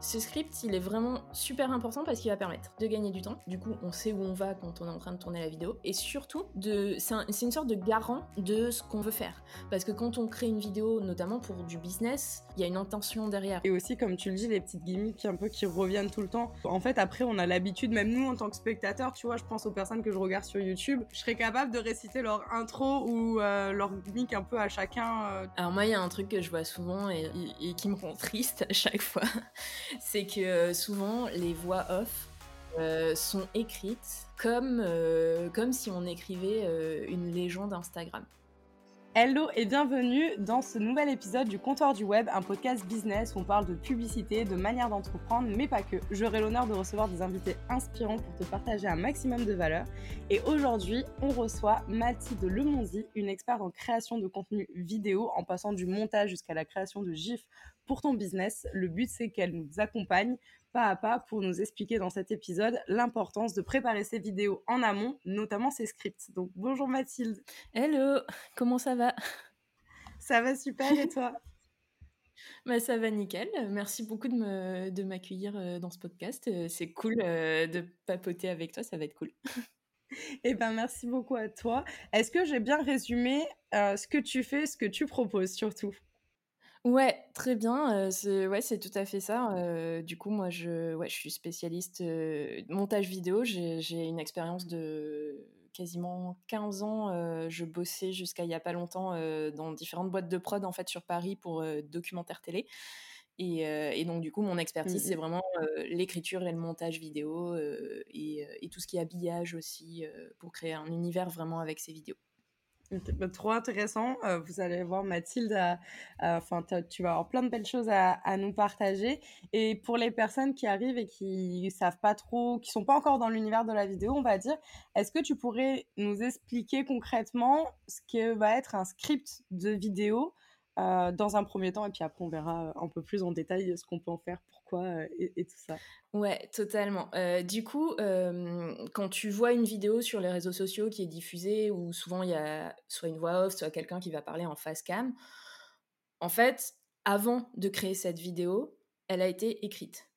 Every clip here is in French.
Ce script, il est vraiment super important parce qu'il va permettre de gagner du temps. Du coup, on sait où on va quand on est en train de tourner la vidéo. Et surtout, de... c'est une sorte de garant de ce qu'on veut faire. Parce que quand on crée une vidéo, notamment pour du business, il y a une intention derrière. Et aussi, comme tu le dis, les petites gimmicks un peu qui reviennent tout le temps. En fait, après, on a l'habitude, même nous en tant que spectateurs, tu vois, je pense aux personnes que je regarde sur YouTube, je serais capable de réciter leur intro ou euh, leur gimmick un peu à chacun. Euh. Alors moi, il y a un truc que je vois souvent et, et qui me rend triste à chaque fois c'est que euh, souvent les voix off euh, sont écrites comme, euh, comme si on écrivait une légende Instagram. Hello et bienvenue dans ce nouvel épisode du Comptoir du Web, un podcast business où on parle de publicité, de manière d'entreprendre, mais pas que. J'aurai l'honneur de recevoir des invités inspirants pour te partager un maximum de valeur. Et aujourd'hui, on reçoit Mathilde Lemonzi, une experte en création de contenu vidéo, en passant du montage jusqu'à la création de GIFs pour ton business. Le but, c'est qu'elle nous accompagne pas à pas pour nous expliquer dans cet épisode l'importance de préparer ses vidéos en amont, notamment ses scripts. Donc bonjour Mathilde. Hello, comment ça va? Ça va super et toi? Bah, ça va nickel. Merci beaucoup de m'accueillir euh, dans ce podcast. Euh, c'est cool euh, de papoter avec toi, ça va être cool. Eh ben merci beaucoup à toi. Est-ce que j'ai bien résumé ce que tu fais, ce que tu proposes surtout? Ouais, très bien, c'est ouais, c'est tout à fait ça, du coup, moi, je ouais, je suis spécialiste, montage vidéo. J'ai j'ai une expérience de quasiment 15 ans, je bossais jusqu'à il y a pas longtemps, dans différentes boîtes de prod, en fait, sur Paris pour, documentaire télé et et donc du coup, mon expertise, c'est mmh vraiment, l'écriture et le montage vidéo, et et tout ce qui est habillage aussi, pour créer un univers vraiment avec ces vidéos. Bah, trop intéressant. Euh, vous allez voir Mathilde, enfin tu vas avoir plein de belles choses à, à, nous partager. Et pour les personnes qui arrivent et qui savent pas trop, qui sont pas encore dans l'univers de la vidéo, on va dire, est-ce que tu pourrais nous expliquer concrètement ce que va être un script de vidéo euh, dans un premier temps, et puis après on verra un peu plus en détail ce qu'on peut en faire, pourquoi euh, et, tout ça. Ouais, totalement. Euh, du coup, quand tu vois une vidéo sur les réseaux sociaux qui est diffusée, où souvent il y a soit une voix off, soit quelqu'un qui va parler en face cam, en fait, avant de créer cette vidéo, elle a été écrite.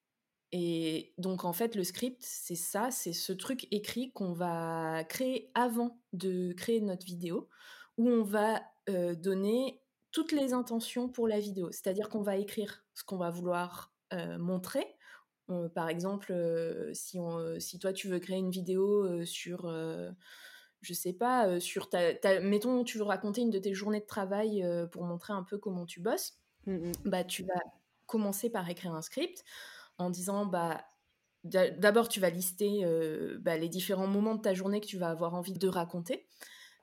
Et donc en fait, le script, c'est ça, c'est ce truc écrit qu'on va créer avant de créer notre vidéo, où on va donner toutes les intentions pour la vidéo. C'est-à-dire qu'on va écrire ce qu'on va vouloir euh, montrer. par exemple, euh, si, on, si toi tu veux créer une vidéo euh, sur, je sais pas, sur ta, mettons tu veux raconter une de tes journées de travail pour montrer un peu comment tu bosses, mmh bah tu vas commencer par écrire un script en disant bah d'abord tu vas lister bah, les différents moments de ta journée que tu vas avoir envie de raconter.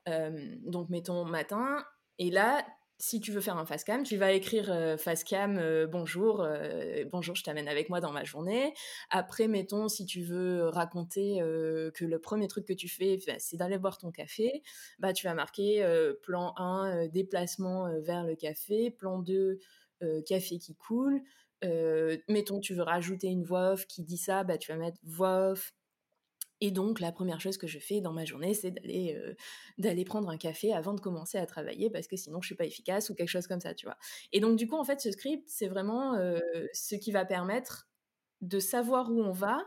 donc mettons matin et là si tu veux faire un face cam, tu vas écrire euh, face cam euh, bonjour, euh, bonjour, je t'amène avec moi dans ma journée. Après, mettons, si tu veux raconter que le premier truc que tu fais, bah, c'est d'aller boire ton café, bah tu vas marquer plan 1, déplacement vers le café, plan 2, café qui coule. mettons, tu veux rajouter une voix off qui dit ça, bah tu vas mettre voix off et donc, la première chose que je fais dans ma journée, c'est d'aller euh, d'aller prendre un café avant de commencer à travailler parce que sinon, je suis pas efficace ou quelque chose comme ça, tu vois. Et donc, du coup, en fait, ce script, c'est vraiment euh, ce qui va permettre de savoir où on va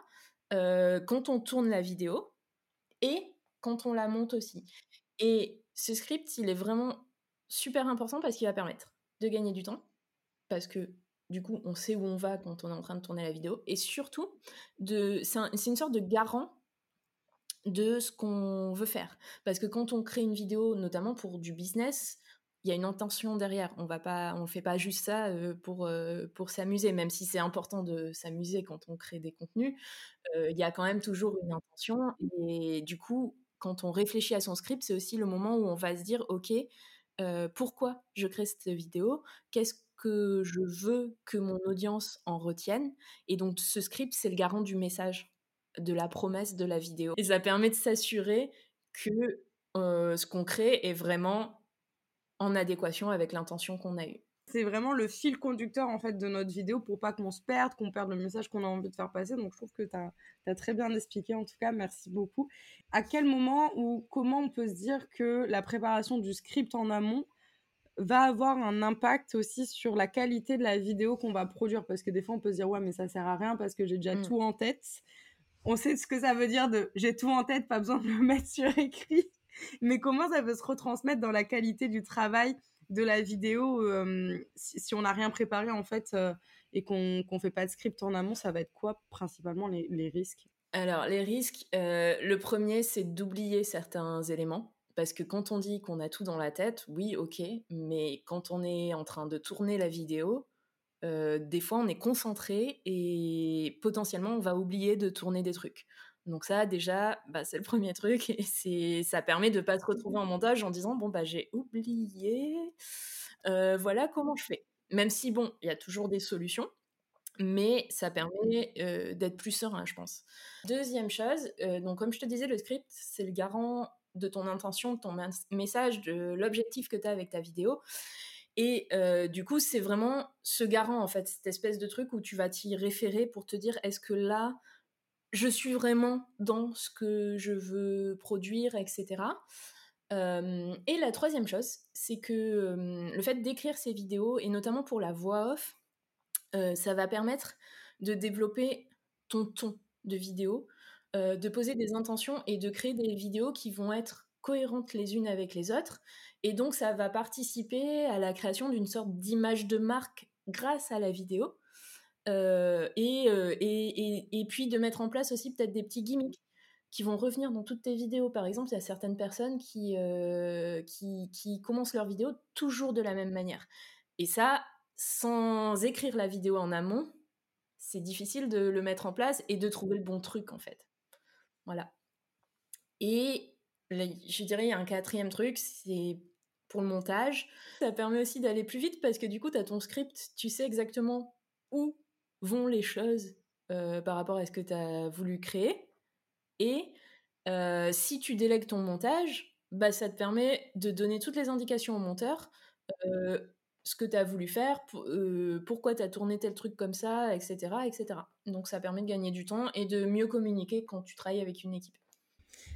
euh, quand on tourne la vidéo et quand on la monte aussi. Et ce script, il est vraiment super important parce qu'il va permettre de gagner du temps parce que du coup, on sait où on va quand on est en train de tourner la vidéo. Et surtout, c'est une sorte de garant de ce qu'on veut faire. Parce que quand on crée une vidéo, notamment pour du business, il y a une intention derrière. On va pas, on fait pas juste ça euh, pour euh, pour s'amuser, même si c'est important de s'amuser quand on crée des contenus. Euh, il y a quand même toujours une intention. Et du coup, quand on réfléchit à son script, c'est aussi le moment où on va se dire, ok, pourquoi je crée cette vidéo? Qu'est-ce que je veux que mon audience en retienne? Et donc, ce script, c'est le garant du message de la promesse de la vidéo. Et ça permet de s'assurer que euh, ce qu'on crée est vraiment en adéquation avec l'intention qu'on a eue. C'est vraiment le fil conducteur en fait de notre vidéo pour pas qu'on se perde, qu'on perde le message qu'on a envie de faire passer. Donc je trouve que tu as, très bien expliqué en tout cas, merci beaucoup. À quel moment ou comment on peut se dire que la préparation du script en amont va avoir un impact aussi sur la qualité de la vidéo qu'on va produire? Parce que des fois, on peut se dire, ouais, mais ça sert à rien parce que j'ai déjà Mmh. tout en tête. On sait ce que ça veut dire de j'ai tout en tête, pas besoin de le mettre sur écrit. Mais comment ça peut se retransmettre dans la qualité du travail de la vidéo euh, si, on n'a rien préparé en fait euh, et qu'on qu'on fait pas de script en amont, ça va être quoi principalement les, les risques? Alors, les risques, euh, le premier, c'est d'oublier certains éléments. Parce que quand on dit qu'on a tout dans la tête, oui, ok, mais quand on est en train de tourner la vidéo, euh, des fois on est concentré et potentiellement on va oublier de tourner des trucs. Donc ça, déjà, bah, c'est le premier truc et ça permet de pas se retrouver en montage en disant bon bah j'ai oublié, euh, voilà comment je fais. Même si bon, il y a toujours des solutions, mais ça permet euh, d'être plus serein, je pense. Deuxième chose, donc comme je te disais, le script c'est le garant de ton intention, de ton mes- message, de l'objectif que tu as avec ta vidéo. Et euh, du coup, c'est vraiment ce garant, en fait, cette espèce de truc où tu vas t'y référer pour te dire est-ce que là, je suis vraiment dans ce que je veux produire, etc. Euh, et la troisième chose, c'est que euh, le fait d'écrire ces vidéos, et notamment pour la voix off, ça va permettre de développer ton ton de vidéo, de poser des intentions et de créer des vidéos qui vont être cohérentes les unes avec les autres. Et donc, ça va participer à la création d'une sorte d'image de marque grâce à la vidéo. Euh, et, euh, et, et, et puis de mettre en place aussi peut-être des petits gimmicks qui vont revenir dans toutes tes vidéos. Par exemple, il y a certaines personnes qui, euh, qui, qui commencent leur vidéo toujours de la même manière. Et ça, sans écrire la vidéo en amont, c'est difficile de le mettre en place et de trouver le bon truc en fait. Voilà. Et je dirais, y a un quatrième truc, c'est pour le montage. Ça permet aussi d'aller plus vite parce que du coup, tu as ton script, tu sais exactement où vont les choses euh, par rapport à ce que tu as voulu créer. Et euh, si tu délègues ton montage, bah, ça te permet de donner toutes les indications au monteur, euh, ce que tu as voulu faire, pour, pourquoi tu as tourné tel truc comme ça, etc., etc. Donc ça permet de gagner du temps et de mieux communiquer quand tu travailles avec une équipe.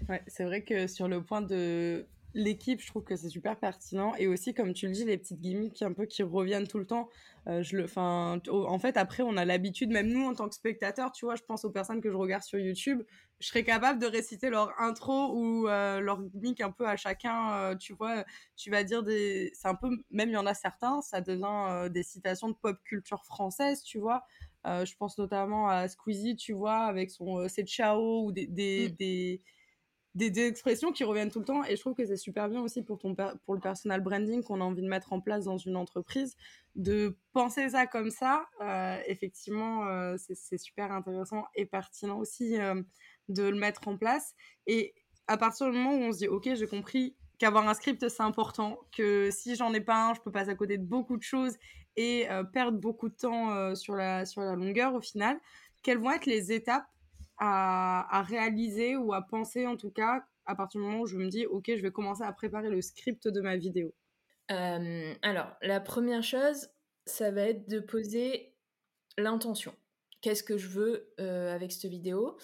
Ouais, c'est vrai que sur le point de l'équipe, je trouve que c'est super pertinent. Et aussi, comme tu le dis, les petites gimmicks un peu qui reviennent tout le temps. Euh, je le, enfin, en fait, après, on a l'habitude, même nous, en tant que spectateurs, tu vois, je pense aux personnes que je regarde sur YouTube, je serais capable de réciter leur intro ou euh, leur gimmick un peu à chacun. Euh, tu vois, tu vas dire des. C'est un peu. Même il y en a certains, ça devient des citations de pop culture française, tu vois. Je pense notamment à Squeezie, tu vois, avec son C'est ciao ou des. des, Mm. des des, expressions qui reviennent tout le temps. Et je trouve que c'est super bien aussi pour ton pour le personal branding qu'on a envie de mettre en place dans une entreprise de penser ça comme ça. Euh, effectivement euh, c'est super intéressant et pertinent aussi euh, de le mettre en place. Et à partir du moment où on se dit ok j'ai compris qu'avoir un script c'est important que si j'en ai pas un je peux passer à côté de beaucoup de choses et perdre beaucoup de temps sur la sur la longueur au final quelles vont être les étapes à, réaliser ou à penser en tout cas à partir du moment où je me dis ok je vais commencer à préparer le script de ma vidéo euh, Alors la première chose ça va être de poser l'intention. Qu'est-ce que je veux euh, avec cette vidéo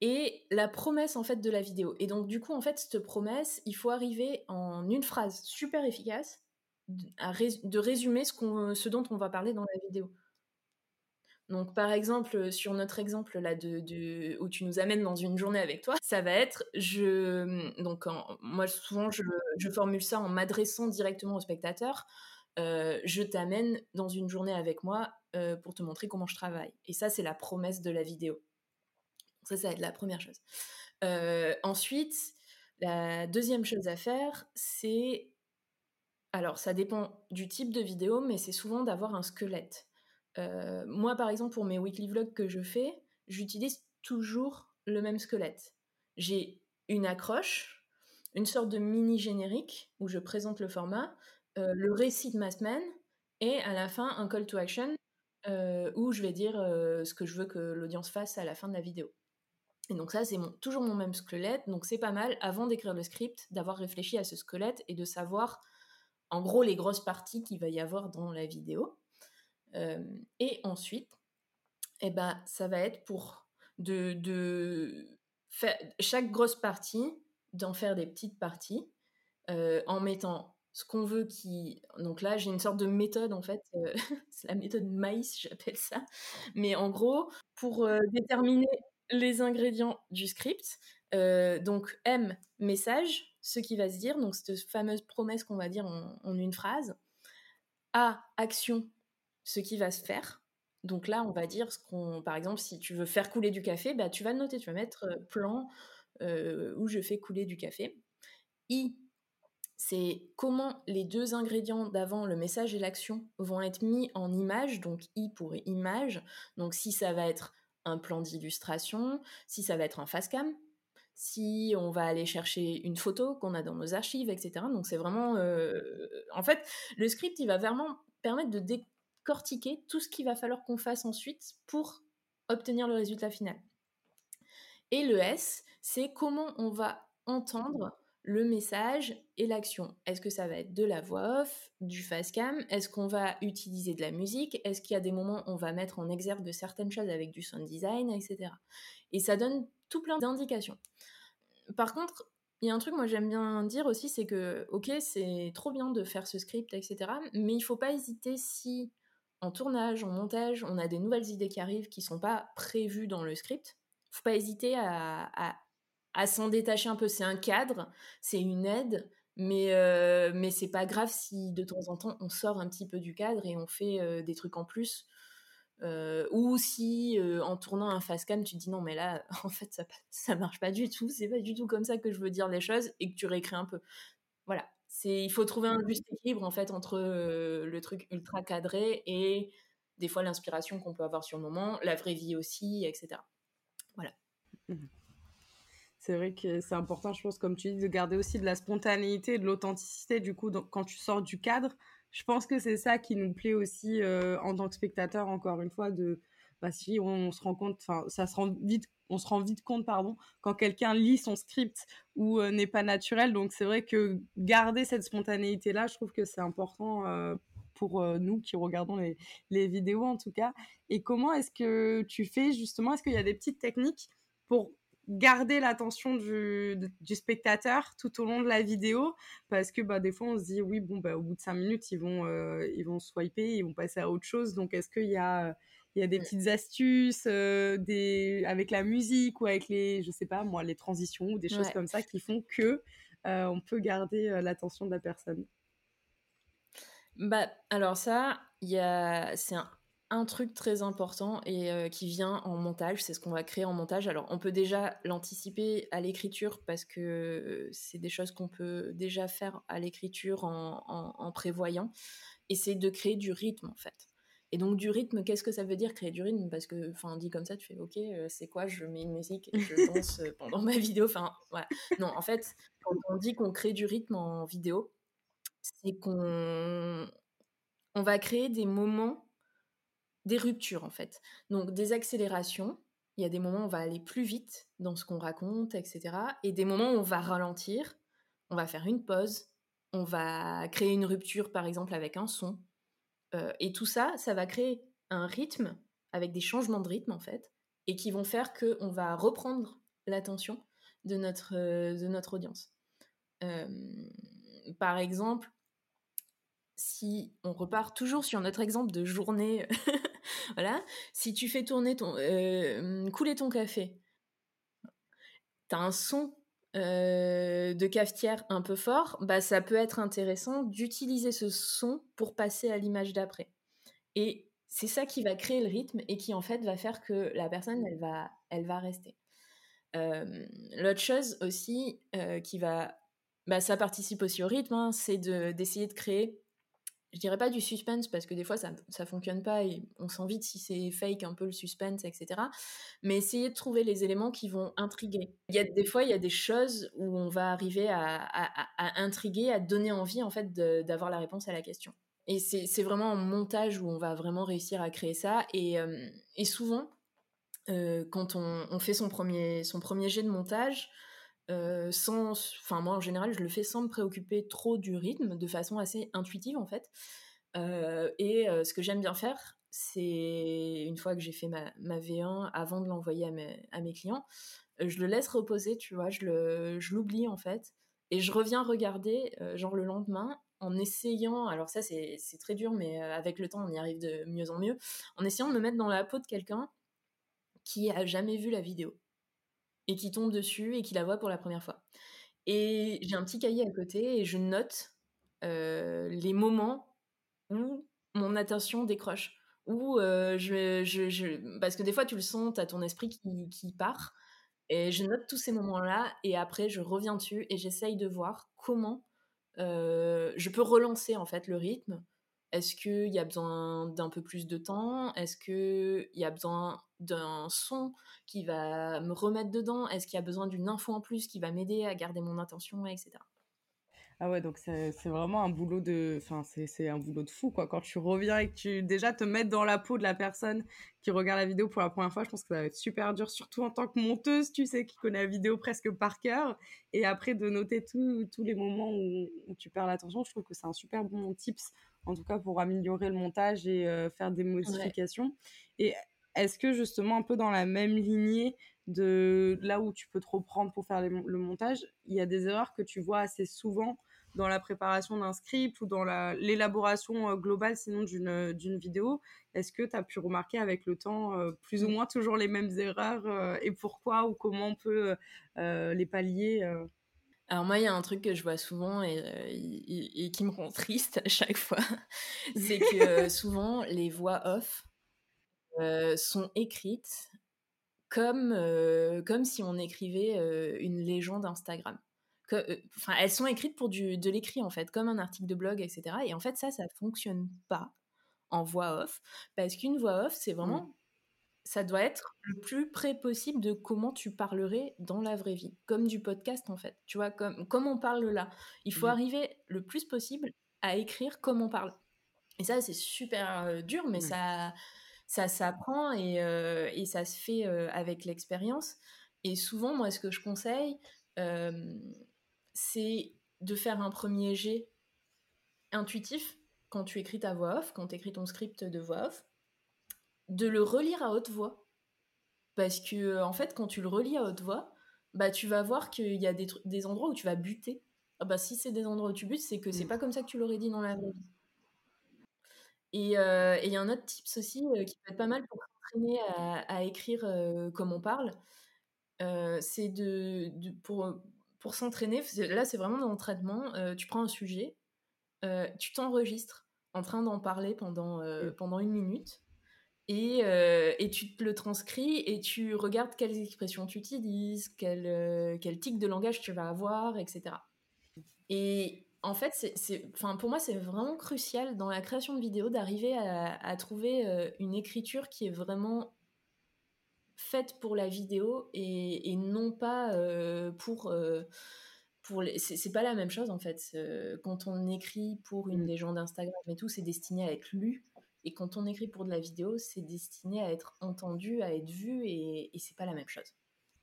et la promesse en fait de la vidéo. Et donc du coup en fait cette promesse il faut arriver en une phrase super efficace de résumer ce, ce dont on va parler dans la vidéo. Donc, par exemple, sur notre exemple là de, où tu nous amènes dans une journée avec toi, ça va être, je, donc en, moi souvent je, formule ça en m'adressant directement au spectateur. Euh, je t'amène dans une journée avec moi euh, pour te montrer comment je travaille. Et ça, c'est la promesse de la vidéo. Ça, ça va être la première chose. Euh, ensuite, la deuxième chose à faire, c'est, alors ça dépend du type de vidéo, mais c'est souvent d'avoir un squelette. Euh, moi, par exemple, pour mes weekly vlogs que je fais, j'utilise toujours le même squelette. J'ai une accroche, une sorte de mini générique où je présente le format, euh, le récit de ma semaine et à la fin un call to action euh, où je vais dire ce que je veux que l'audience fasse à la fin de la vidéo. Et donc ça, c'est toujours mon même squelette, donc c'est pas mal avant d'écrire le script d'avoir réfléchi à ce squelette et de savoir en gros les grosses parties qu'il va y avoir dans la vidéo. Euh, et ensuite, eh ben, ça va être pour de, de chaque grosse partie, d'en faire des petites parties, euh, en mettant ce qu'on veut qui. Donc là, j'ai une sorte de méthode en fait, euh, c'est la méthode maïs, j'appelle ça. Mais en gros, pour déterminer les ingrédients du script, donc M, message, ce qui va se dire, donc cette fameuse promesse qu'on va dire en, une phrase. A, action, ce qui va se faire. Donc là, on va dire ce qu'on, par exemple, si tu veux faire couler du café, bah, tu vas le noter, tu vas mettre plan où je fais couler du café. I, c'est comment les deux ingrédients d'avant, le message et l'action, vont être mis en image, donc I pour image, donc si ça va être un plan d'illustration, si ça va être un face cam, si on va aller chercher une photo qu'on a dans nos archives, etc. Donc c'est vraiment... Euh, en fait, le script, il va vraiment permettre de décortiquer tout ce qu'il va falloir qu'on fasse ensuite pour obtenir le résultat final. Et le S, c'est comment on va entendre le message et l'action. Est-ce que ça va être de la voix off, du face cam? Est-ce qu'on va utiliser de la musique? Est-ce qu'il y a des moments où on va mettre en exergue certaines choses avec du sound design, etc. Et ça donne tout plein d'indications. Par contre, il y a un truc moi j'aime bien dire aussi, c'est que ok c'est trop bien de faire ce script, etc. Mais il faut pas hésiter si en tournage, en montage, on a des nouvelles idées qui arrivent qui sont pas prévues dans le script. Faut pas hésiter à à s'en détacher un peu. C'est un cadre, c'est une aide, mais, euh, mais c'est pas grave si de temps en temps on sort un petit peu du cadre et on fait euh, des trucs en plus. Euh, ou si en tournant un face cam tu te dis non mais là en fait ça, ça marche pas du tout, c'est pas du tout comme ça que je veux dire les choses et que tu réécris un peu. C'est il faut trouver un juste équilibre en fait entre le truc ultra cadré et des fois l'inspiration qu'on peut avoir sur le moment, la vraie vie aussi, etc. Voilà. Mmh c'est vrai que c'est important, je pense, comme tu dis, de garder aussi de la spontanéité de l'authenticité. Du coup, quand tu sors du cadre, je pense que c'est ça qui nous plaît aussi euh, en tant que spectateur, encore une fois, de bah, si on, se rend compte, enfin, ça se rend vite, on se rend vite compte, pardon, quand quelqu'un lit son script ou euh, n'est pas naturel. Donc, c'est vrai que garder cette spontanéité-là, je trouve que c'est important euh, pour nous qui regardons les, vidéos, en tout cas. Et comment est-ce que tu fais, justement, est-ce qu'il y a des petites techniques pour garder l'attention du, spectateur tout au long de la vidéo? Parce que bah, des fois on se dit oui bon bah, au bout de cinq minutes ils vont euh, ils vont swiper ils vont passer à autre chose donc est-ce qu'il y a il y a des petites astuces euh, des avec la musique ou avec les je sais pas moi les transitions ou des choses comme ça qui font que euh, on peut garder l'attention de la personne bah alors ça il y a c'est un un truc très important et qui vient en montage, c'est ce qu'on va créer en montage. Alors on peut déjà l'anticiper à l'écriture parce que c'est des choses qu'on peut déjà faire à l'écriture en, prévoyant. Et c'est de créer du rythme en fait. Et donc du rythme, qu'est-ce que ça veut dire créer du rythme? Parce que, enfin, dit comme ça, tu fais ok, euh, c'est quoi? Je mets une musique et je danse pendant ma vidéo. Enfin, voilà. Non, en fait, quand on dit qu'on crée du rythme en vidéo, c'est qu'on on va créer des moments des ruptures en fait. Donc des accélérations, il y a des moments où on va aller plus vite dans ce qu'on raconte, etc. Et des moments où on va ralentir, on va faire une pause, on va créer une rupture par exemple avec un son. Euh, et tout ça, ça va créer un rythme avec des changements de rythme en fait, et qui vont faire qu'on va reprendre l'attention de notre, euh, de notre audience. Euh, par exemple, si on repart toujours sur notre exemple de journée Voilà. Si tu fais tourner ton, couler ton café, tu as un son euh, de cafetière un peu fort, bah ça peut être intéressant d'utiliser ce son pour passer à l'image d'après. Et c'est ça qui va créer le rythme et qui en fait va faire que la personne elle va, rester. Euh, l'autre chose aussi qui va, bah, ça participe aussi au rythme, hein, c'est d'essayer de créer je dirais pas du suspense parce que des fois ça, ça fonctionne pas et on sent vite si c'est fake un peu le suspense, etc. Mais essayer de trouver les éléments qui vont intriguer. Il y a des fois il y a des choses où on va arriver à, intriguer, à donner envie en fait d'avoir la réponse à la question. Et c'est vraiment en montage où on va vraiment réussir à créer ça. Et, euh, et souvent, euh, quand on, on, fait son premier, son premier jet de montage, euh, sans, enfin moi en général je le fais sans me préoccuper trop du rythme, de façon assez intuitive en fait. Euh, et euh, ce que j'aime bien faire, c'est une fois que j'ai fait ma, ma, V1 avant de l'envoyer à, mes, clients, je le laisse reposer, tu vois, je l'oublie en fait, et je reviens regarder genre le lendemain en essayant, alors ça c'est très dur, mais avec le temps on y arrive de mieux en mieux, en essayant de me mettre dans la peau de quelqu'un qui a jamais vu la vidéo et qui tombe dessus et qui la voit pour la première fois. Et j'ai un petit cahier à côté et je note les moments où mon attention décroche. Où je, je, Parce que des fois, tu le sens, tu as ton esprit qui, qui, part. Et je note tous ces moments-là et après, je reviens dessus et j'essaye de voir comment je peux relancer en fait le rythme. Est-ce qu'il y a besoin d'un peu plus de temps? Est-ce qu'il y a besoin d'un son qui va me remettre dedans? Est-ce qu'il y a besoin d'une info en plus qui va m'aider à garder mon attention, etc. Ah ouais, donc c'est vraiment un boulot de, enfin c'est un boulot de fou quoi. Quand tu reviens et que tu déjà te mets dans la peau de la personne qui regarde la vidéo pour la première fois, je pense que ça va être super dur, surtout en tant que monteuse, tu sais, qui connaît la vidéo presque par cœur, et après de noter tous les moments où, tu perds l'attention, je trouve que c'est un super bon tips, en tout cas pour améliorer le montage et euh, faire des modifications. Et est-ce que justement un peu dans la même lignée de là où tu peux te reprendre pour faire le montage, il y a des erreurs que tu vois assez souvent dans la préparation d'un script ou dans l'élaboration euh, globale sinon d'une vidéo? Est-ce que tu as pu remarquer avec le temps euh, plus ou moins toujours les mêmes erreurs euh, et pourquoi ou comment on peut les pallier alors moi, il y a un truc que je vois souvent et, et, qui me rend triste à chaque fois, c'est que souvent les voix off sont écrites comme, comme si on écrivait une légende Instagram. Euh, enfin, elles sont écrites pour du, de l'écrit en fait, comme un article de blog, etc. Et en fait, ça, ça fonctionne pas en voix off, parce qu'une voix off, c'est vraiment, mmh. ça doit être le plus près possible de comment tu parlerais dans la vraie vie, comme du podcast en fait. Tu vois, comme, comme on parle là. Il faut mmh. arriver le plus possible à écrire comme on parle. Et ça, c'est super euh, dur, mais mmh. ça, ça s'apprend et, euh, et, ça se fait avec l'expérience. Et souvent, moi, ce que je conseille, c'est de faire un premier jet intuitif quand tu écris ta voix off, quand tu écris ton script de voix off, de le relire à haute voix. Parce que, en fait, quand tu le relis à haute voix, bah, tu vas voir qu'il y a des, des, endroits où tu vas buter. Ah bah, si c'est des endroits où tu butes, c'est que c'est mm. pas comme ça que tu l'aurais dit dans la vraie vie. Et il y a un autre tips aussi euh, qui peut être pas mal pour s'entraîner à, écrire euh, comme on parle. c'est de, de, pour, pour s'entraîner, là c'est vraiment dans l'entraînement, tu prends un sujet, tu t'enregistres en train d'en parler pendant, euh, pendant une minute, et, et, tu te le transcris et tu regardes quelles expressions tu utilises, quel, quel tic de langage tu vas avoir, etc. Et en fait, c'est, pour moi, c'est vraiment crucial dans la création de vidéos d'arriver à, à, trouver une écriture qui est vraiment faite pour la vidéo et, non pas euh, pour euh, pour les... c'est pas la même chose en fait. Quand on écrit pour une mmh. légende Instagram et tout c'est destiné à être lu. Et quand on écrit pour de la vidéo c'est destiné à être entendu à être vu et, et c'est pas la même chose.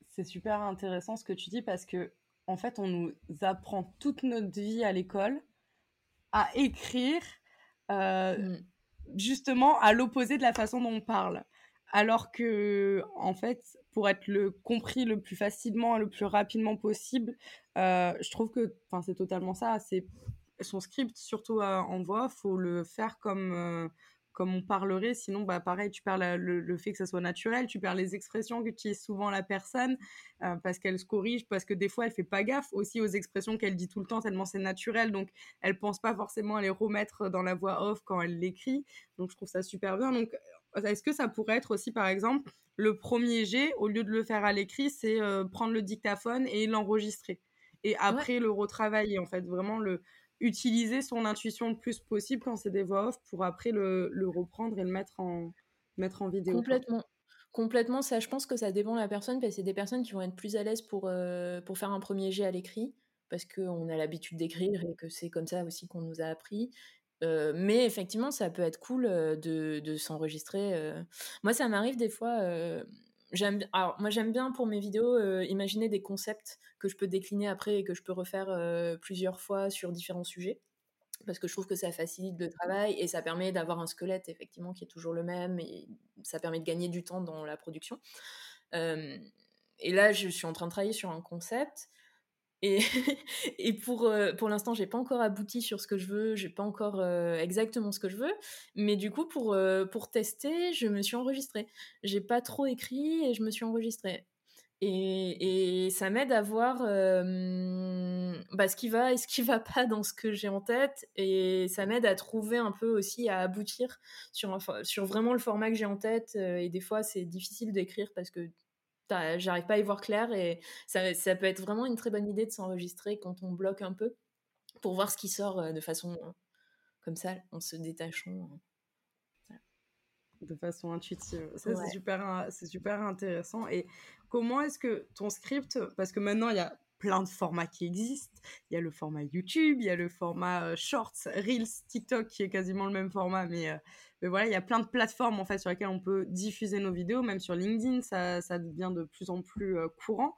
C'est super intéressant ce que tu dis parce que en fait on nous apprend toute notre vie à l'école à écrire euh, mmh. justement à l'opposé de la façon dont on parle alors que en fait pour être le compris le plus facilement le plus rapidement possible euh, je trouve que c'est totalement ça c'est son script surtout euh, en voix faut le faire comme comme on parlerait sinon bah pareil tu perds le, fait que ça soit naturel tu perds les expressions qu'utilise souvent la personne parce qu'elle se corrige parce que des fois elle fait pas gaffe aussi aux expressions qu'elle dit tout le temps tellement c'est naturel donc elle pense pas forcément à les remettre dans la voix off quand elle l'écrit donc je trouve ça super bien donc est-ce que ça pourrait être aussi, par exemple, le premier jet, au lieu de le faire à l'écrit, c'est euh, prendre le dictaphone et l'enregistrer. Et après, le retravailler, en fait, vraiment le utiliser son intuition le plus possible quand c'est des voix off pour après le, reprendre et le mettre en, mettre en vidéo. Complètement. Complètement, ça, je pense que ça dépend de la personne, parce que c'est des personnes qui vont être plus à l'aise pour, euh, pour faire un premier jet à l'écrit, parce qu'on a l'habitude d'écrire et que c'est comme ça aussi qu'on nous a appris mais effectivement, ça peut être cool de, de s'enregistrer. Moi, ça m'arrive des fois. Alors, moi, j'aime bien pour mes vidéos imaginer des concepts que je peux décliner après et que je peux refaire plusieurs fois sur différents sujets. Parce que je trouve que ça facilite le travail et ça permet d'avoir un squelette, effectivement, qui est toujours le même et ça permet de gagner du temps dans la production. et là, je suis en train de travailler sur un concept Et, pour, euh, pour l'instant, j'ai pas encore abouti sur ce que je veux, j'ai pas encore euh, exactement ce que je veux. Mais du coup, pour, euh, pour tester, je me suis enregistrée. J'ai pas trop écrit et je me suis enregistrée. Et, et ça m'aide à voir bah, ce qui va et ce qui va pas dans ce que j'ai en tête. Et ça m'aide à trouver un peu aussi, à aboutir sur, sur vraiment le format que j'ai en tête. Et des fois, c'est difficile d'écrire parce que j'arrive pas à y voir clair et ça, ça, peut être vraiment une très bonne idée de s'enregistrer quand on bloque un peu pour voir ce qui sort euh, de façon euh, comme ça, en se détachant. Euh, de façon intuitive. Ça, c'est super, c'est super intéressant. Et comment est-ce que ton script, parce que maintenant, il y a plein de formats qui existent. Il y a le format YouTube, il y a le format Shorts, Reels, TikTok qui est quasiment le même format, mais mais voilà, il y a plein de plateformes en fait sur lesquelles on peut diffuser nos vidéos, même sur LinkedIn, ça, ça devient de plus en plus euh, courant.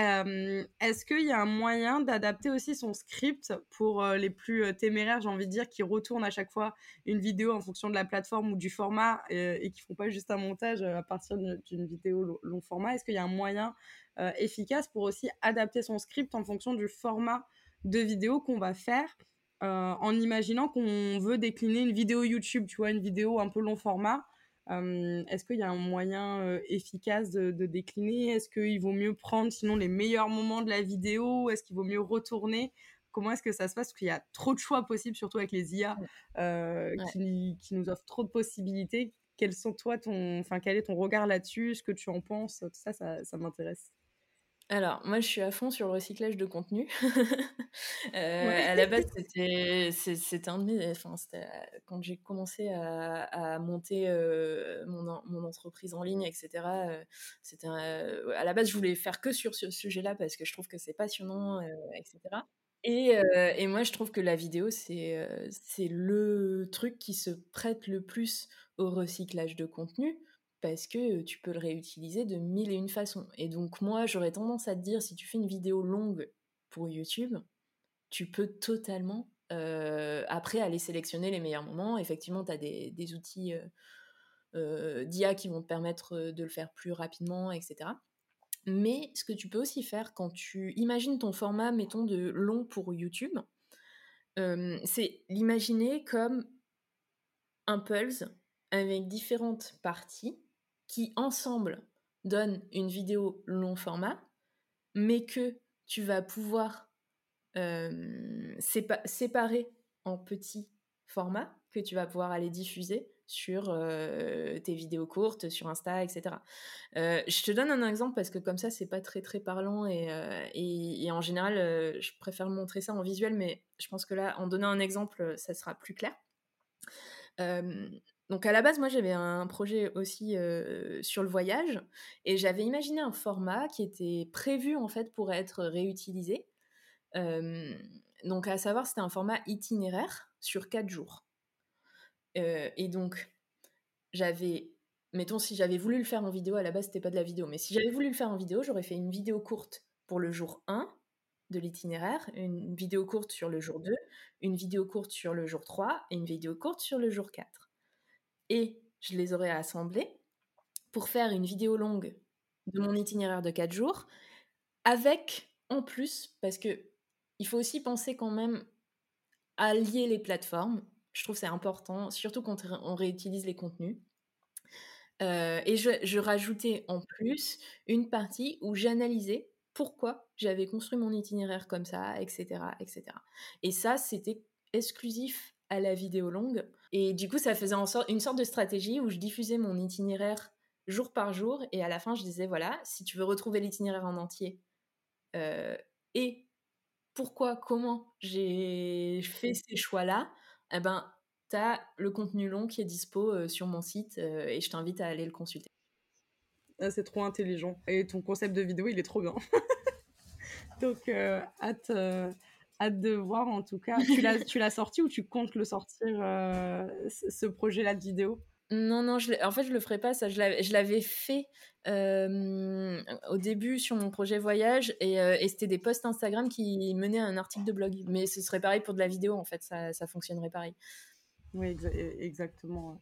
Est-ce qu'il y a un moyen d'adapter aussi son script pour les plus téméraires, j'ai envie de dire, qui retournent à chaque fois une vidéo en fonction de la plateforme ou du format et qui font pas juste un montage à partir d'une vidéo long format? Est-ce qu'il y a un moyen efficace pour aussi adapter son script en fonction du format de vidéo qu'on va faire en imaginant qu'on veut décliner une vidéo YouTube, tu vois, une vidéo un peu long format. Est-ce qu'il y a un moyen efficace de, décliner? Est-ce qu'il vaut mieux prendre sinon les meilleurs moments de la vidéo? Est-ce qu'il vaut mieux retourner? Comment est-ce que ça se passe? Parce qu'il y a trop de choix possibles, surtout avec les IA qui, qui, nous offrent trop de possibilités. Quels sont toi ton, enfin quel est ton regard là-dessus? Ce que tu en penses? Tout ça, ça, ça m'intéresse. Alors, moi, je suis à fond sur le recyclage de contenu. euh, À la base, c'était, c'était un de mes. Enfin, c'était quand j'ai commencé à, à monter euh, mon, mon, entreprise en ligne, etc. Euh, c'était à la base, je voulais faire que sur ce sujet-là parce que je trouve que c'est passionnant, euh, etc. Et, et, moi, je trouve que la vidéo, c'est, c'est le truc qui se prête le plus au recyclage de contenu parce que tu peux le réutiliser de mille et une façons. Et donc moi, j'aurais tendance à te dire, si tu fais une vidéo longue pour YouTube, tu peux totalement, après, aller sélectionner les meilleurs moments. Effectivement, tu as des, outils euh, d'IA qui vont te permettre de le faire plus rapidement, etc. Mais ce que tu peux aussi faire quand tu imagines ton format, mettons, de long pour YouTube, c'est l'imaginer comme un pulse avec différentes parties qui ensemble donnent une vidéo long format, mais que tu vas pouvoir euh, séparer en petits formats que tu vas pouvoir aller diffuser sur euh, tes vidéos courtes, sur Insta, etc. Euh, je te donne un exemple parce que comme ça, c'est pas très très parlant et, et, en général, je préfère montrer ça en visuel, mais je pense que là, en donnant un exemple, ça sera plus clair. Donc à la base, moi j'avais un projet aussi sur le voyage et j'avais imaginé un format qui était prévu en fait pour être réutilisé. donc à savoir, c'était un format itinéraire sur quatre jours. et donc j'avais, mettons si j'avais voulu le faire en vidéo, à la base c'était pas de la vidéo, mais si j'avais voulu le faire en vidéo, j'aurais fait une vidéo courte pour le jour 1 de l'itinéraire, une vidéo courte sur le jour 2, une vidéo courte sur le jour 3 et une vidéo courte sur le jour 4 et je les aurais assemblés pour faire une vidéo longue de mon itinéraire de 4 jours, avec en plus, parce que il faut aussi penser quand même à lier les plateformes. Je trouve c'est important, surtout quand on réutilise les contenus. Euh, et je, rajoutais en plus une partie où j'analysais pourquoi j'avais construit mon itinéraire comme ça, etc. etc. Et ça, c'était exclusif à la vidéo longue. Et du coup, ça faisait en sorte, une sorte de stratégie où je diffusais mon itinéraire jour par jour. Et à la fin, je disais, voilà, si tu veux retrouver l'itinéraire en entier euh, et pourquoi, comment j'ai fait ces choix-là, eh ben, tu as le contenu long qui est dispo euh, sur mon site euh, et je t'invite à aller le consulter. Ah, c'est trop intelligent. Et ton concept de vidéo, il est trop bien. Donc, hâte hâte de voir en tout cas. tu l'as sorti ou tu comptes le sortir, euh, ce projet-là de vidéo? Non, non, je en fait, je le ferai pas. Ça, je l'avais fait euh, au début sur mon projet voyage euh, et, c'était des posts Instagram qui menaient à un article de blog. Mais ce serait pareil pour de la vidéo, en fait, ça, ça fonctionnerait pareil. Oui, exactement.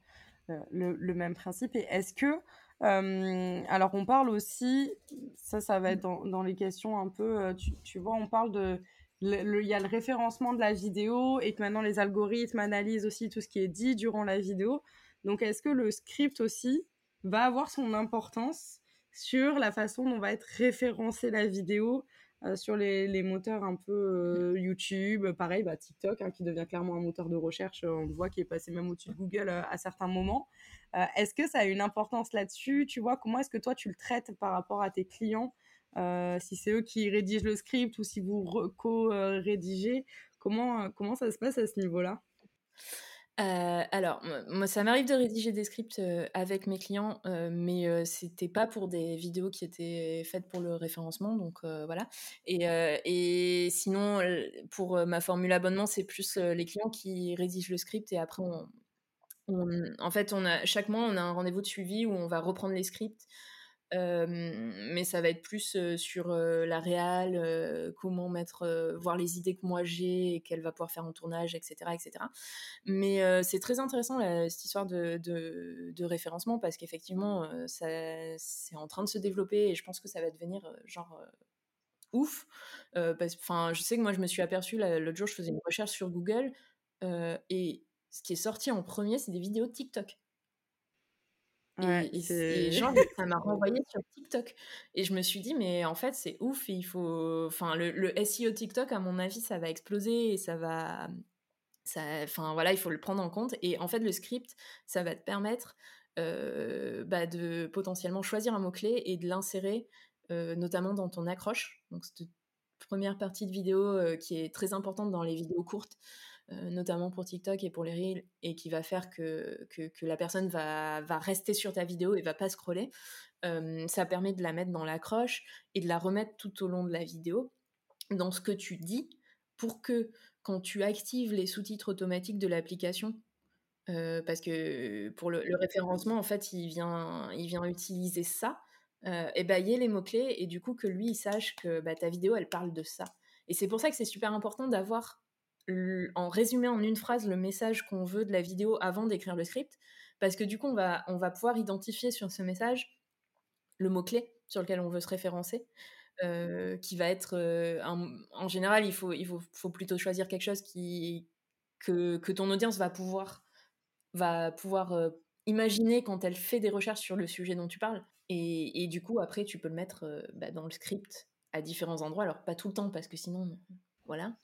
Le, le, même principe. Et est-ce que alors, on parle aussi, ça, ça va être dans, les questions un peu, tu, vois, on parle de, il y a le référencement de la vidéo et que maintenant les algorithmes analysent aussi tout ce qui est dit durant la vidéo. Donc, est-ce que le script aussi va avoir son importance sur la façon dont va être référencée la vidéo euh, sur les, moteurs un peu euh, YouTube, pareil, bah, TikTok, hein, qui devient clairement un moteur de recherche, euh, on le voit qui est passé même au-dessus de Google à certains moments. est-ce que ça a une importance là-dessus? Tu vois, comment est-ce que toi tu le traites par rapport à tes clients? Si c'est eux qui rédigent le script ou si vous co-rédigez, comment, comment ça se passe à ce niveau-là? Euh, alors, moi, ça m'arrive de rédiger des scripts euh, avec mes clients, euh, mais c'était pas pour des vidéos qui étaient faites pour le référencement, donc voilà. Et, et, sinon, pour ma formule abonnement, c'est plus les clients qui rédigent le script et après, en fait, on a, chaque mois, on a un rendez-vous de suivi où on va reprendre les scripts mais ça va être plus sur la réal, comment mettre, voir les idées que moi j'ai et qu'elle va pouvoir faire en tournage, etc. etc. Mais c'est très intéressant cette histoire de, de, référencement parce qu'effectivement, c'est en train de se développer et je pense que ça va devenir genre ouf. parce, je sais que moi je me suis aperçue l'autre jour, je faisais une recherche sur Google et ce qui est sorti en premier, c'est des vidéos TikTok. Et, genre, ça m'a renvoyé sur TikTok. Et je me suis dit, mais en fait, c'est ouf. il faut. Enfin, le, SEO TikTok, à mon avis, ça va exploser et ça va. Ça, enfin, voilà, il faut le prendre en compte. Et en fait, le script, ça va te permettre euh, bah, de potentiellement choisir un mot-clé et de l'insérer, euh, notamment dans ton accroche. Donc, cette première partie de vidéo euh, qui est très importante dans les vidéos courtes. Euh, notamment pour TikTok et pour les Reels, et qui va faire que, que, la personne va, va, rester sur ta vidéo et va pas scroller. Euh, ça permet de la mettre dans l'accroche et de la remettre tout au long de la vidéo dans ce que tu dis pour que quand tu actives les sous-titres automatiques de l'application, euh, parce que pour le, référencement, en fait, il vient, il vient utiliser ça, bah, y les mots-clés, et du coup que lui, il sache que bah, ta vidéo, elle parle de ça. Et c'est pour ça que c'est super important d'avoir en résumé en une phrase le message qu'on veut de la vidéo avant d'écrire le script, parce que du coup, on va, on va pouvoir identifier sur ce message le mot-clé sur lequel on veut se référencer, euh, qui va être... Euh, en général, il, faut, il faut, faut, plutôt choisir quelque chose qui, que, que ton audience va pouvoir, va pouvoir euh, imaginer quand elle fait des recherches sur le sujet dont tu parles. Et, et du coup, après, tu peux le mettre bah, dans le script à différents endroits. Alors, pas tout le temps, parce que sinon, voilà.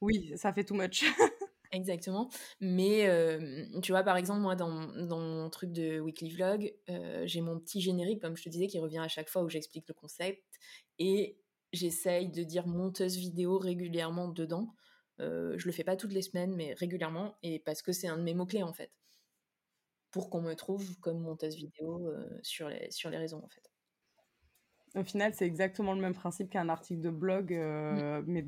Oui, ça fait too much. Exactement. Mais tu vois, par exemple, moi, dans, dans mon truc de weekly vlog, j'ai mon petit générique, comme je te disais, qui revient à chaque fois où j'explique le concept. Et j'essaye de dire monteuse vidéo régulièrement dedans. je le fais pas toutes les semaines, mais régulièrement. Et parce que c'est un de mes mots-clés, en fait. Pour qu'on me trouve comme monteuse vidéo sur, les, sur les réseaux, en fait. Au final, c'est exactement le même principe qu'un article de blog, mmh. mais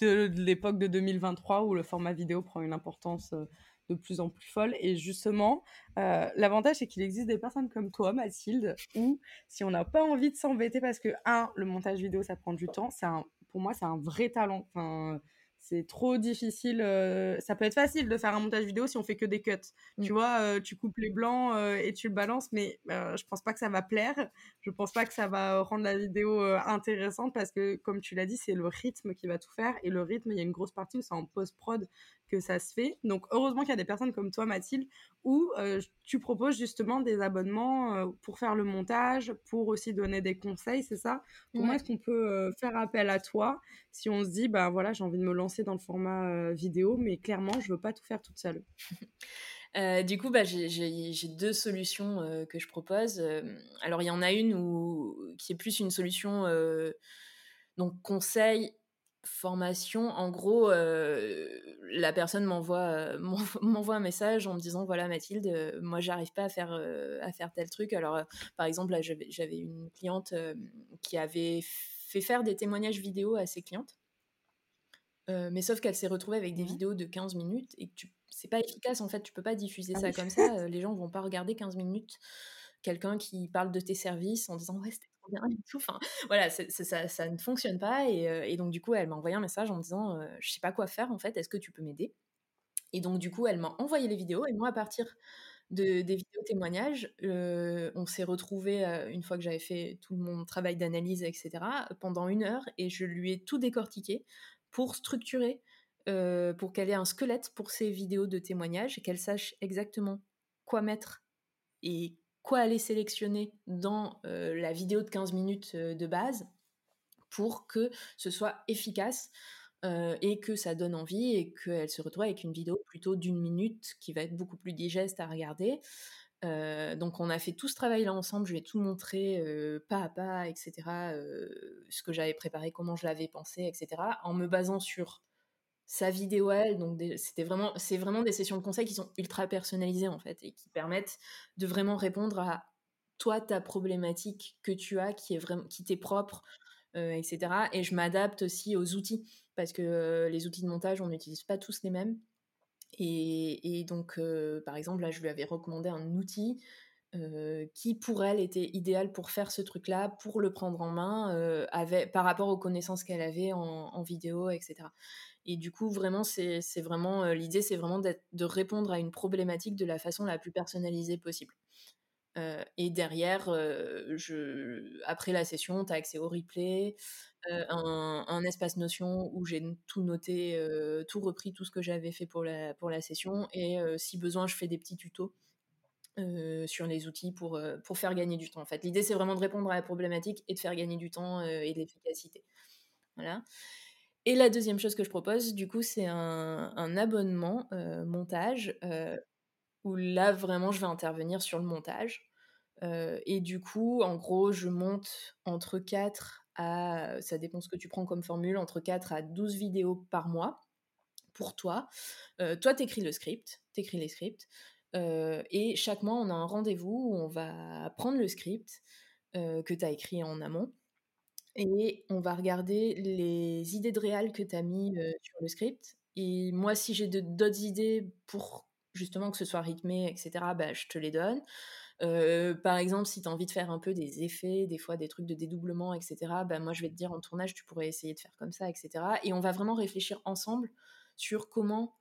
de l'époque de 2023 où le format vidéo prend une importance euh, de plus en plus folle. Et justement, euh, l'avantage, c'est qu'il existe des personnes comme toi, Mathilde, où si on n'a pas envie de s'embêter parce que, un, le montage vidéo, ça prend du temps, c'est pour moi, c'est un vrai talent. C'est trop difficile. Euh, ça peut être facile de faire un montage vidéo si on fait que des cuts. Tu mm. vois, euh, tu coupes les blancs euh, et tu le balances, mais je pense pas que ça va plaire. Je pense pas que ça va rendre la vidéo intéressante parce que, comme tu l'as dit, c'est le rythme qui va tout faire. Et le rythme, il y a une grosse partie où c'est en post-prod que ça se fait. Donc, heureusement qu'il y a des personnes comme toi, Mathilde, où tu proposes justement des abonnements pour faire le montage, pour aussi donner des conseils, c'est ça? Comment est-ce qu'on peut faire appel à toi si on se dit, bah voilà, j'ai envie de me lancer dans le format vidéo, mais clairement, je veux pas tout faire toute seule? Du coup, bah, j'ai deux solutions que je propose. alors, il y en a une où, qui est plus une solution donc conseil formation, en gros, euh, la personne m'envoie euh, m'envoie un message en me disant voilà Mathilde, euh, moi j'arrive pas à faire à faire tel truc. Alors par exemple là j'avais une cliente qui avait fait faire des témoignages vidéo à ses clientes, mais sauf qu'elle s'est retrouvée avec des vidéos de 15 minutes et que c'est pas efficace en fait, tu peux pas diffuser ah ça comme ça. les gens vont pas regarder 15 minutes quelqu'un qui parle de tes services en disant ouais c'était bien tout. Enfin, voilà, ça, ça, ne fonctionne pas. Euh, et, donc, du coup, elle m'a envoyé un message en me disant euh, Je sais pas quoi faire en fait, est-ce que tu peux m'aider? Et donc, du coup, elle m'a envoyé les vidéos. Et moi, à partir de, des vidéos témoignages. on s'est retrouvés une fois que j'avais fait tout mon travail d'analyse, etc., pendant une heure et je lui ai tout décortiqué pour structurer, pour qu'elle ait un squelette pour ces vidéos de témoignages et qu'elle sache exactement quoi mettre et quoi aller sélectionner dans la vidéo de 15 minutes de base pour que ce soit efficace et que ça donne envie et qu'elle se retrouve avec une vidéo plutôt d'une minute qui va être beaucoup plus digeste à regarder. donc on a fait tout ce travail-là ensemble, je ai tout montré pas à pas, etc. ce que j'avais préparé, comment je l'avais pensé, etc. En me basant sur sa vidéo elle. Donc c'était vraiment, c'est vraiment des sessions de conseil qui sont ultra personnalisées en fait et qui permettent de vraiment répondre à toi ta problématique que tu as, qui est t'est propre, etc. Et je m'adapte aussi aux outils parce que les outils de montage, on n'utilise pas tous les mêmes. Et, donc, par exemple, là, je lui avais recommandé un outil qui, pour elle, était idéal pour faire ce truc-là, pour le prendre en main, avec, par rapport aux connaissances qu'elle avait en, vidéo, etc. Et du coup, vraiment, c'est vraiment l'idée, c'est vraiment de répondre à une problématique de la façon la plus personnalisée possible. et derrière, après la session, tu as accès au replay, un, espace notion où j'ai tout noté, tout repris, tout ce que j'avais fait pour la session. Et si besoin, je fais des petits tutos sur les outils pour, pour faire gagner du temps. En fait, l'idée, c'est vraiment de répondre à la problématique et de faire gagner du temps et de l'efficacité. Voilà. Et la deuxième chose que je propose, du coup, c'est un, abonnement montage où là, vraiment, je vais intervenir sur le montage. et du coup, en gros, je monte entre 4 à, ça dépend ce que tu prends comme formule, entre 4 à 12 vidéos par mois pour toi. toi, t'écris le script, t'écris les scripts. Et chaque mois, on a un rendez-vous où on va prendre le script que tu as écrit en amont et on va regarder les idées de réal que tu as mis sur le script. Et moi, si j'ai d'autres idées pour justement que ce soit rythmé, etc., bah, je te les donne. par exemple, si tu as envie de faire un peu des effets, des fois des trucs de dédoublement, etc., bah, moi je vais te dire en tournage, tu pourrais essayer de faire comme ça, etc. Et on va vraiment réfléchir ensemble sur comment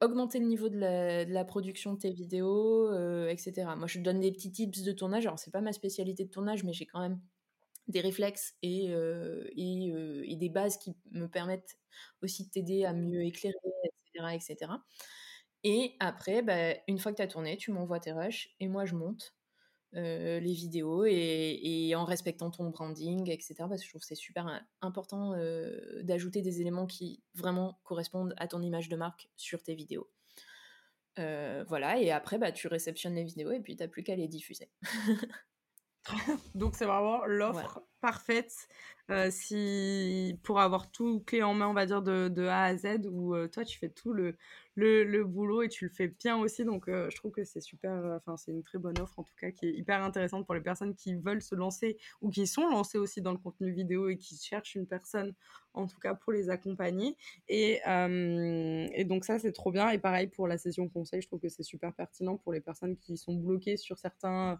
augmenter le niveau de la, production de tes vidéos, etc. Moi je te donne des petits tips de tournage. Alors, c'est pas ma spécialité de tournage, mais j'ai quand même des réflexes et, et, des bases qui me permettent aussi de t'aider à mieux éclairer, etc. etc. Et après, bah, une fois que tu as tourné, tu m'envoies tes rushs et moi je monte les vidéos et, en respectant ton branding, etc. Parce que je trouve que c'est super important d'ajouter des éléments qui vraiment correspondent à ton image de marque sur tes vidéos. voilà, et après, bah, tu réceptionnes les vidéos et puis tu n'as plus qu'à les diffuser. Donc c'est vraiment l'offre parfaite euh, si pour avoir tout clé en main, on va dire de, de A à Z, où euh, toi tu fais tout le, le, le, boulot et tu le fais bien aussi. Donc euh, je trouve que c'est super, enfin c'est une très bonne offre en tout cas qui est hyper intéressante pour les personnes qui veulent se lancer ou qui sont lancées aussi dans le contenu vidéo et qui cherchent une personne en tout cas pour les accompagner. Et, et donc ça c'est trop bien. Et pareil pour la session conseil, je trouve que c'est super pertinent pour les personnes qui sont bloquées sur certains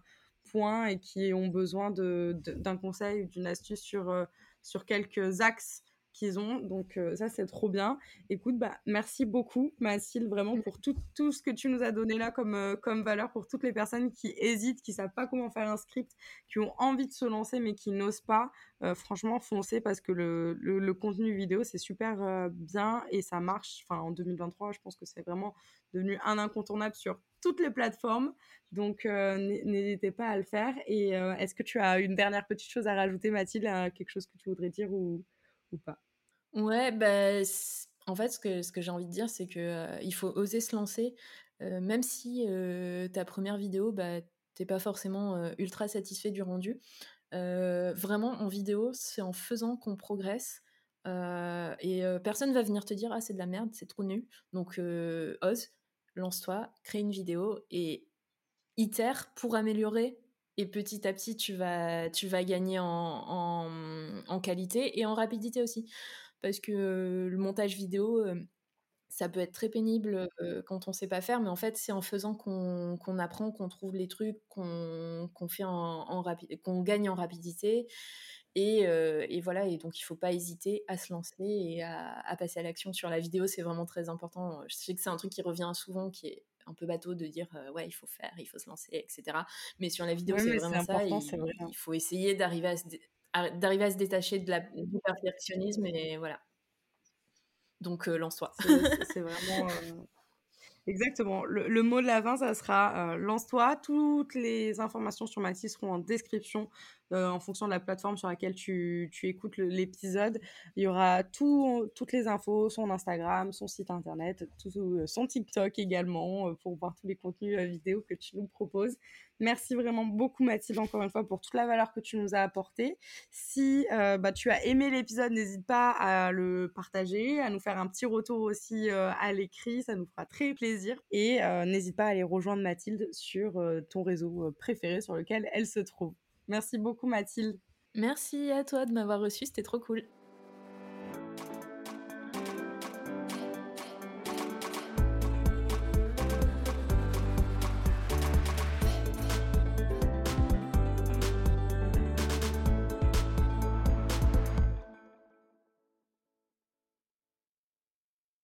points et qui ont besoin d'un conseil ou d'une astuce sur, euh, sur quelques axes qu'ils ont. Donc euh, ça, c'est trop bien. Écoute, bah, merci beaucoup, Mathilde, vraiment pour tout, tout, ce que tu nous as donné là comme, euh, comme valeur pour toutes les personnes qui hésitent, qui savent pas comment faire un script, qui ont envie de se lancer mais qui n'osent pas. franchement, foncez parce que le, le, contenu vidéo, c'est super bien et ça marche. Enfin, en 2023, je pense que c'est vraiment devenu un incontournable sur toutes les plateformes. Donc, euh, n'hésitez pas à le faire. Et euh, est-ce que tu as une dernière petite chose à rajouter, Mathilde, quelque chose que tu voudrais dire ou, ou pas? Ouais, bah, en fait, ce que, que j'ai envie de dire, c'est euh, il faut oser se lancer. même si ta première vidéo, bah, t'es pas forcément ultra satisfait du rendu. vraiment, en vidéo, c'est en faisant qu'on progresse. et personne va venir te dire ah c'est de la merde, c'est trop nul. Donc ose, lance-toi, crée une vidéo et itère pour améliorer. Et petit à petit, tu vas, gagner en, qualité et en rapidité aussi. Parce que le montage vidéo, ça peut être très pénible quand on sait pas faire, mais en fait, c'est en faisant qu'on apprend, qu'on trouve les trucs, qu'on fait en, en qu'on gagne en rapidité. Et, et, voilà, et donc il faut pas hésiter à se lancer et à, à passer à l'action sur la vidéo, c'est vraiment très important. Je sais que c'est un truc qui revient souvent, qui est un peu bateau de dire ouais, il faut faire, il faut se lancer, etc. Mais sur la vidéo, c'est vraiment ça. Il, il, faut essayer d'arriver à se, d'arriver à se détacher de la, du perfectionnisme et voilà. Donc, lance-toi. C'est vraiment. Exactement. Le, mot de la fin, ça sera lance-toi. Toutes les informations sur Mathis seront en description euh, en fonction de la plateforme sur laquelle tu, tu écoutes l'épisode. Il y aura tout, toutes les infos, son Instagram, son site internet, euh, son TikTok également, euh, pour voir tous les contenus vidéo que tu nous proposes. Merci vraiment beaucoup Mathilde encore une fois pour toute la valeur que tu nous as apportée. Si bah, tu as aimé l'épisode, n'hésite pas à le partager, à nous faire un petit retour aussi à l'écrit, ça nous fera très plaisir. Et n'hésite pas à aller rejoindre Mathilde sur ton réseau préféré sur lequel elle se trouve. Merci beaucoup Mathilde. Merci à toi de m'avoir reçu, c'était trop cool.